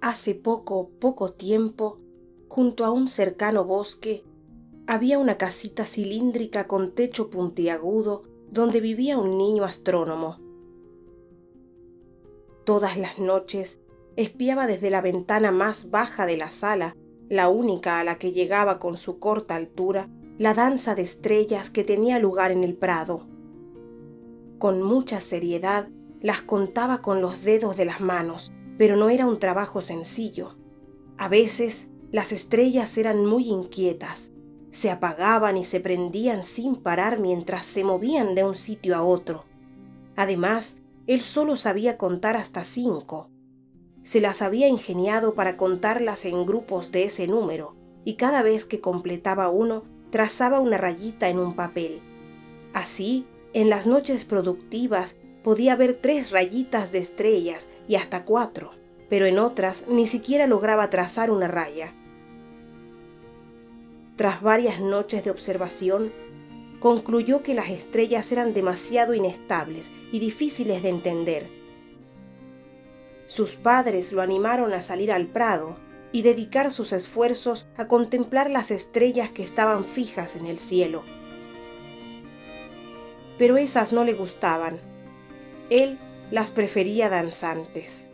Hace poco, poco tiempo, junto a un cercano bosque, había una casita cilíndrica con techo puntiagudo donde vivía un niño astrónomo. Todas las noches espiaba desde la ventana más baja de la sala, la única a la que llegaba con su corta altura, la danza de estrellas que tenía lugar en el prado. Con mucha seriedad las contaba con los dedos de las manos, pero no era un trabajo sencillo. A veces las estrellas eran muy inquietas, se apagaban y se prendían sin parar mientras se movían de un sitio a otro. Además, él solo sabía contar hasta cinco. Se las había ingeniado para contarlas en grupos de ese número, y cada vez que completaba uno, trazaba una rayita en un papel. Así, en las noches productivas podía ver tres rayitas de estrellas y hasta cuatro, pero en otras ni siquiera lograba trazar una raya. Tras varias noches de observación, concluyó que las estrellas eran demasiado inestables y difíciles de entender. Sus padres lo animaron a salir al prado y dedicar sus esfuerzos a contemplar las estrellas que estaban fijas en el cielo. Pero esas no le gustaban. Él las prefería danzantes.